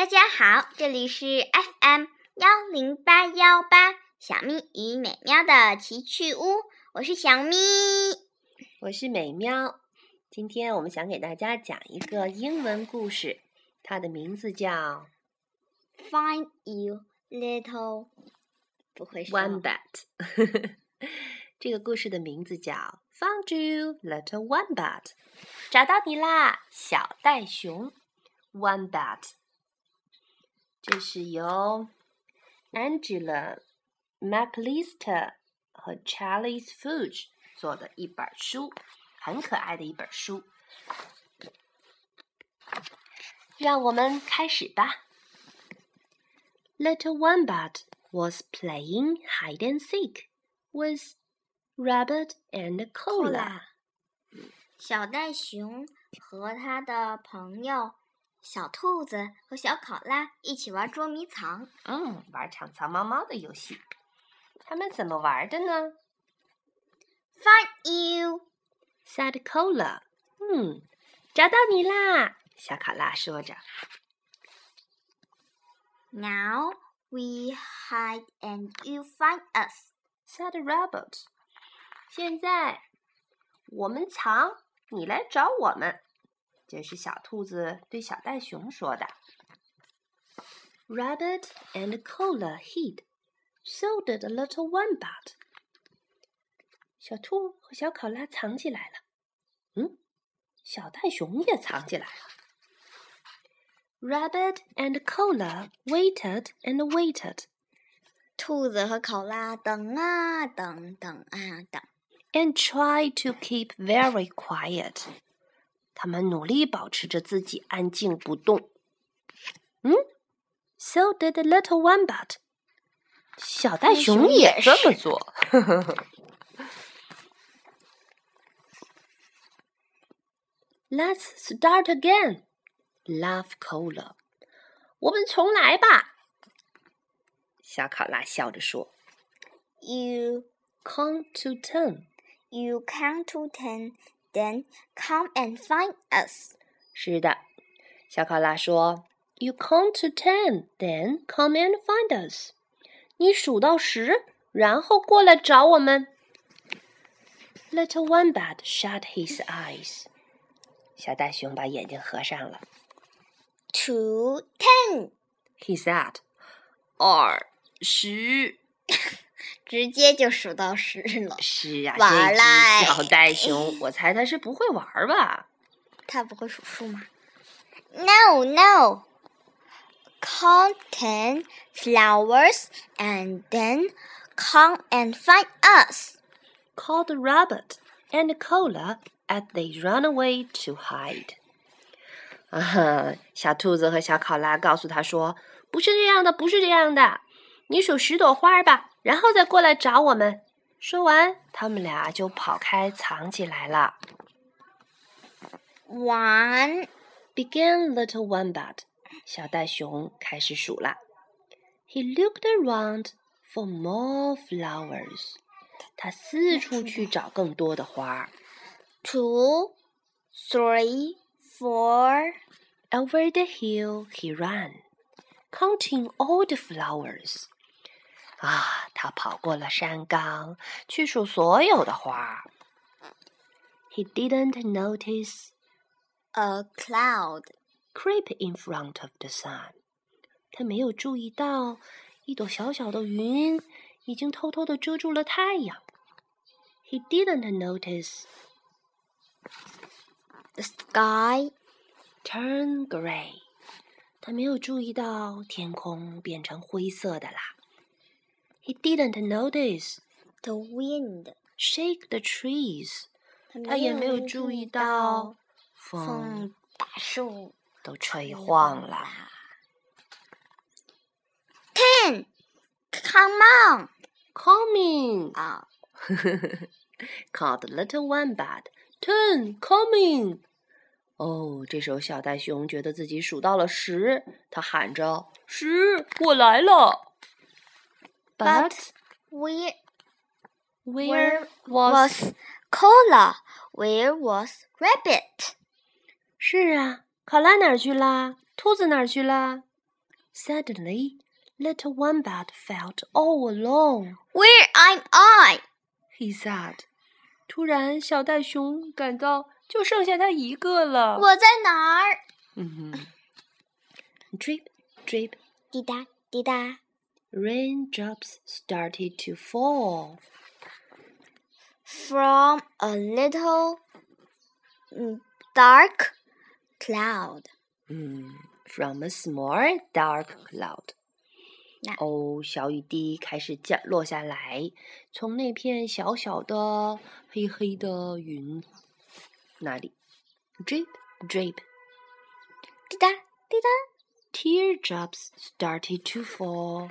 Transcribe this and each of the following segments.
大家好，这里是 FM 幺零八幺八小咪与美喵的奇趣屋，我是小咪，我是美喵。今天我们想给大家讲一个英文故事，它的名字叫《Find You Little》，不会是 One Bat。这个故事的名字叫《Found You Little One Bat》，找到你啦，小袋熊 One Bat。这是由 Angela MacLister 和 Charles Fudge 做的一本书，很可爱的一本书。让我们开始吧。Little Wombat was playing hide and seek with Rabbit and Cola。小袋熊和他的朋友小兔子和小考拉一起玩捉迷藏。嗯，玩藏藏猫猫的游戏。他们怎么玩的呢？Find you，said k o l a 嗯，找到你啦，小考拉说着。Now we hide and you find us，said the robot。现在我们藏，你来找我们。这是小兔子对小袋熊说的。Rabbit and Cola hid, so did a little wombat. 小兔和小考拉藏起来了。嗯，小袋熊也藏起来了。Rabbit and Cola waited and waited. 兔子和考拉等啊等，等啊等。And tried to keep very quiet. 他们努力保持着自己安静不动。嗯，so did the little one, but 小袋熊也这么做。Let's start again, love, cola。我们重来吧。小考拉笑着说：“You count to ten. You count to ten.” then come and find us. 是的，小考拉说。You count to ten, then come and find us. us。”你数到十，然后过来找我们。Little Wombat shut his eyes. 小大熊把眼睛合上了。To ten, he said, "二十."直接就数到十了。是啊，这只小袋熊，我猜他是不会玩吧？他不会数数吗？No, no. Count ten flowers, and then come and find us. Called Rabbit and c o l a as they run away to hide. 啊哈！小兔子和小考拉告诉他说：“不是这样的，不是这样的，你数十朵花吧。”然后再过来找我们。”说完，他们俩就跑开藏起来了。One began little one wombat，小袋熊开始数了。He looked around for more flowers，他四处去找更多的花。Two, three, four. Over the hill he ran, counting all the flowers. 啊，ah, 他跑过了山岗，去数所有的花。He didn't notice a cloud creep in front of the sun。他没有注意到一朵小小的云已经偷偷的遮住了太阳。He didn't notice the sky turn gray。他没有注意到天空变成灰色的啦。He didn't notice the wind shake the trees，他也没有注意到风把树都吹晃了。Ten, come on, coming ah. 啊，called little one bad. Ten, coming. 哦，这时候小袋熊觉得自己数到了十，他喊着：“十，我来了。” but, we where, where was, was Cola? Where was Rabbit? 是啊，考拉哪儿去啦？兔子哪儿去啦？Suddenly, little Wombat felt all alone. Where am I? He said. 突然，小袋熊感到就剩下他一个了。我在哪儿？嗯哼。Drip, drip. 滴答滴答。raindrops started to fall. From a little dark cloud. Mm, from a small dark cloud. 哦，小雨滴开始降落下来，从那片小小的、黑黑的云那里，drip oh, drip，滴答滴答，teardrops started to fall。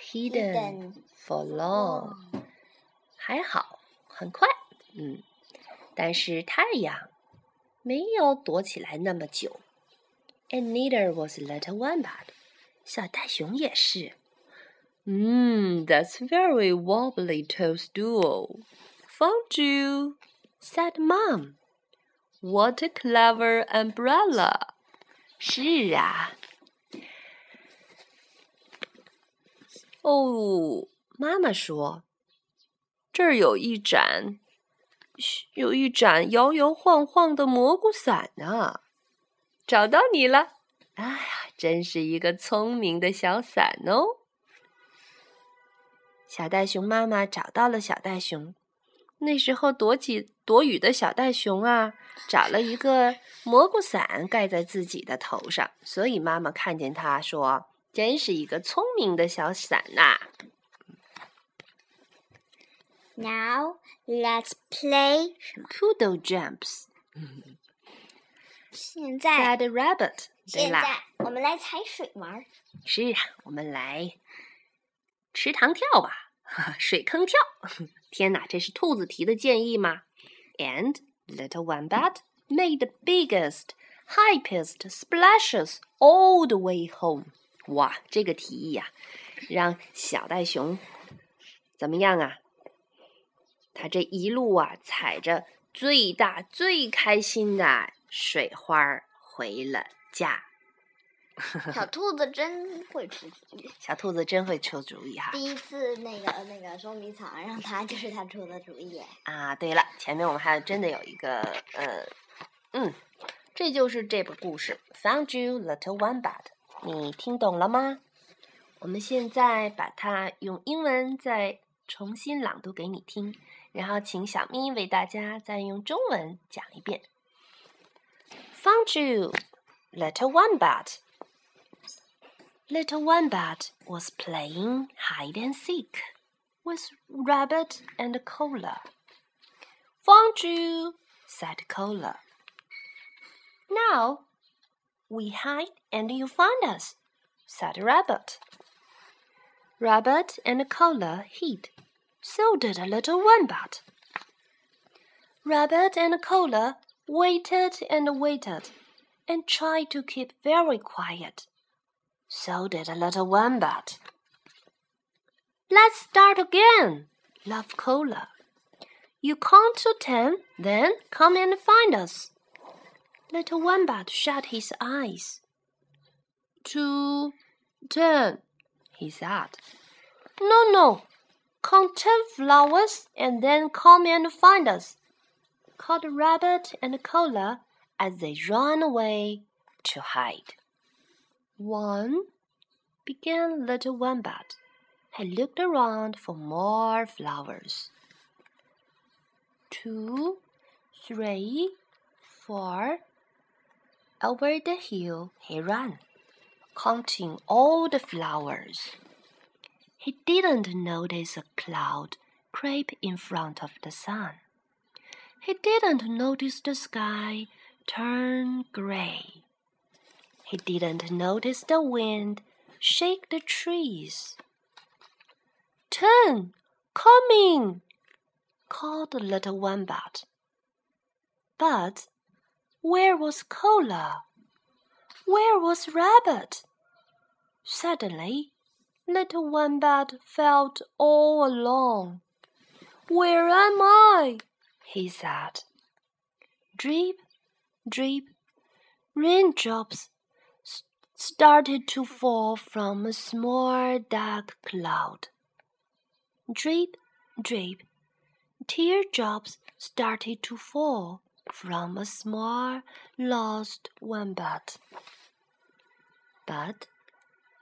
hidden for long，还好，很快，嗯，但是太阳没有躲起来那么久，and neither was little wombat，小袋熊也是。嗯，that's very wobbly toadstool. Found you, said mom. What a clever umbrella! 是啊。哦，妈妈说，这儿有一盏，有一盏摇摇晃晃的蘑菇伞呢，找到你了！哎呀，真是一个聪明的小伞哦。小袋熊妈妈找到了小袋熊，那时候躲起躲雨的小袋熊啊，找了一个蘑菇伞盖在自己的头上，所以妈妈看见它说。真是一个聪明的小伞呐、啊。Now let's play 什么？Poodle jumps。现在 Sad rabbit。现在我们来踩水玩。是啊，我们来池塘跳吧，水坑跳。天哪，这是兔子提的建议吗？And little wombat made the biggest, highest splashes all the way home. 哇，这个提议呀，让小袋熊怎么样啊？他这一路啊，踩着最大最开心的水花儿回了家。小 兔子真会出，主意，小兔子真会出主意哈。第一次那个那个捉迷藏，让他就是他出的主意啊。对了，前面我们还真的有一个呃嗯，这就是这部故事 Found You, Little One, Bud。你听懂了吗？我们现在把它用英文再重新朗读给你听，然后请小咪为大家再用中文讲一遍。Found you, little one, wombat. Little one, wombat was playing hide and seek with rabbit and cola. Found you, said cola. Now we hide and you find us, said Rabbit. Rabbit and Cola hid. So did a little Wombat. Rabbit and Cola waited and waited and tried to keep very quiet. So did a little Wombat. Let's start again, laughed Cola. You count to ten, then come and find us. Little Wombat shut his eyes. Two, ten, he said. No, no. Count ten flowers and then come and find us, called Rabbit and Cola as they ran away to hide. One, began Little Wombat. He looked around for more flowers. Two, three, four, over the hill he ran, counting all the flowers. He didn't notice a cloud creep in front of the sun. He didn't notice the sky turn gray. He didn't notice the wind shake the trees. Turn, coming, called the little wombat. But where was Cola? Where was Rabbit? Suddenly, little Wombat felt all alone. Where am I? he said. Drip, drip, raindrops started to fall from a small dark cloud. Drip, drip, teardrops started to fall from a small lost wombat. But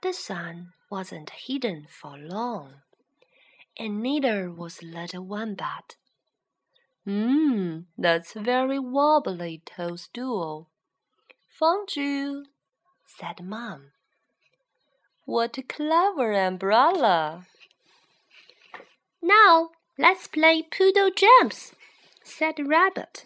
the sun wasn't hidden for long, and neither was little wombat. Mmm, that's very wobbly toadstool. Found you, said Mom. What a clever umbrella! Now let's play poodle jumps, said Rabbit.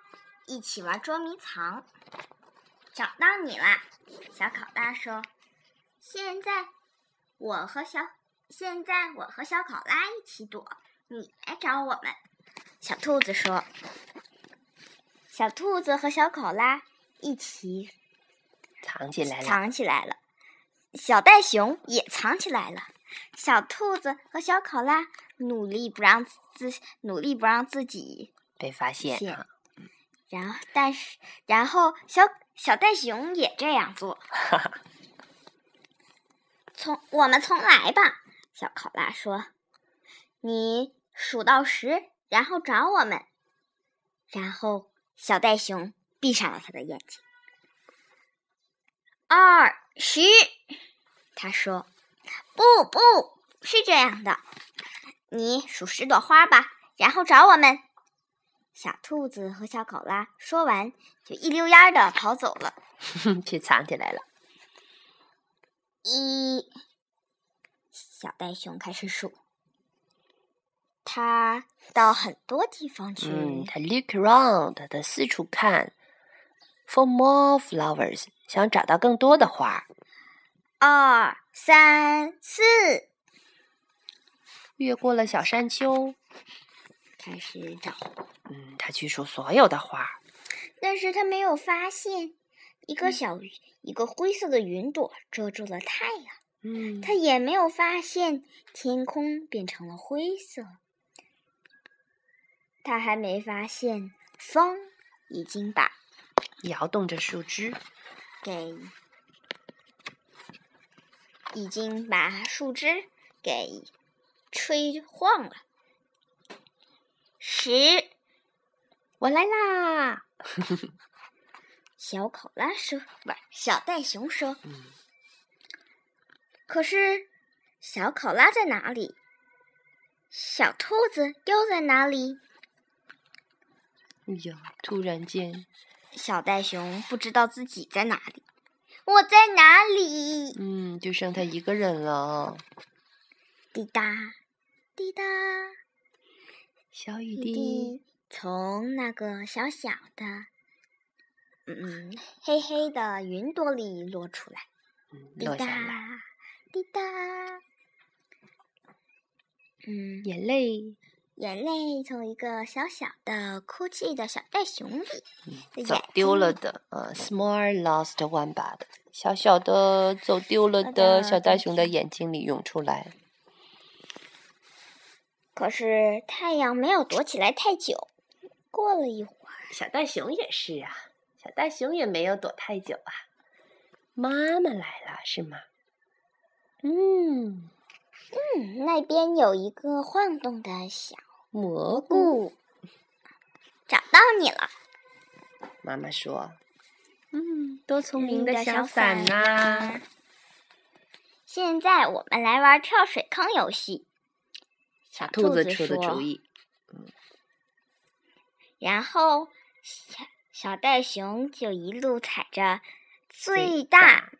一起玩捉迷藏，找到你啦！小考拉说：“现在我和小现在我和小考拉一起躲，你来找我们。”小兔子说：“小兔子和小考拉一起藏起来了，藏起来了。”小袋熊也藏起来了。小兔子和小考拉努力不让自努力不让自己被发现啊。然后，但是，然后，小小袋熊也这样做。从我们从来吧，小考拉说：“你数到十，然后找我们。”然后，小袋熊闭上了他的眼睛。二十，他说：“不，不是这样的。你数十朵花吧，然后找我们。”小兔子和小考拉说完，就一溜烟儿的跑走了，去藏起来了。一，小袋熊开始数，它到很多地方去。嗯，它 look around，它四处看，for more flowers，想找到更多的花。二三四，越过了小山丘。开始找，嗯，他去数所有的花，但是他没有发现一个小一个灰色的云朵遮住了太阳，嗯，他也没有发现天空变成了灰色，他还没发现风已经把摇动着树枝给已经把树枝给吹晃了。十，我来啦！小考拉说：“不是小袋熊说。”可是小考拉在哪里？小兔子又在哪里？哎呀！突然间，小袋熊不知道自己在哪里。我在哪里？嗯，就剩他一个人了。滴答，滴答。小雨滴从那个小小的，嗯，黑黑的云朵里落出来，滴答，滴答，嗯，眼泪，眼泪从一个小小的哭泣的小袋熊里，走丢了的，呃，small lost one 吧的，小小的走丢了的小袋熊的眼睛里涌出来。可是太阳没有躲起来太久，过了一会儿，小袋熊也是啊，小袋熊也没有躲太久啊。妈妈来了是吗？嗯嗯，那边有一个晃动的小蘑菇，找到你了。妈妈说：“嗯，多聪明的小伞呐！”现在我们来玩跳水坑游戏。小兔子出的主意，嗯，然后小小袋熊就一路踩着最大、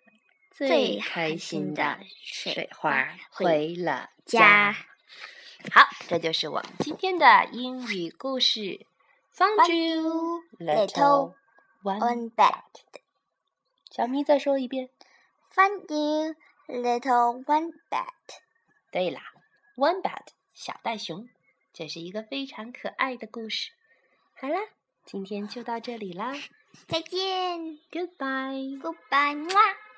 最开心的水花回了家。好，这就是我们今天的英语故事。f u n d you, little one b a t 小咪再说一遍。f u n d you, little one b a t 对啦，one b a t 小袋熊，这是一个非常可爱的故事。好了，今天就到这里啦，再见，Goodbye，Goodbye，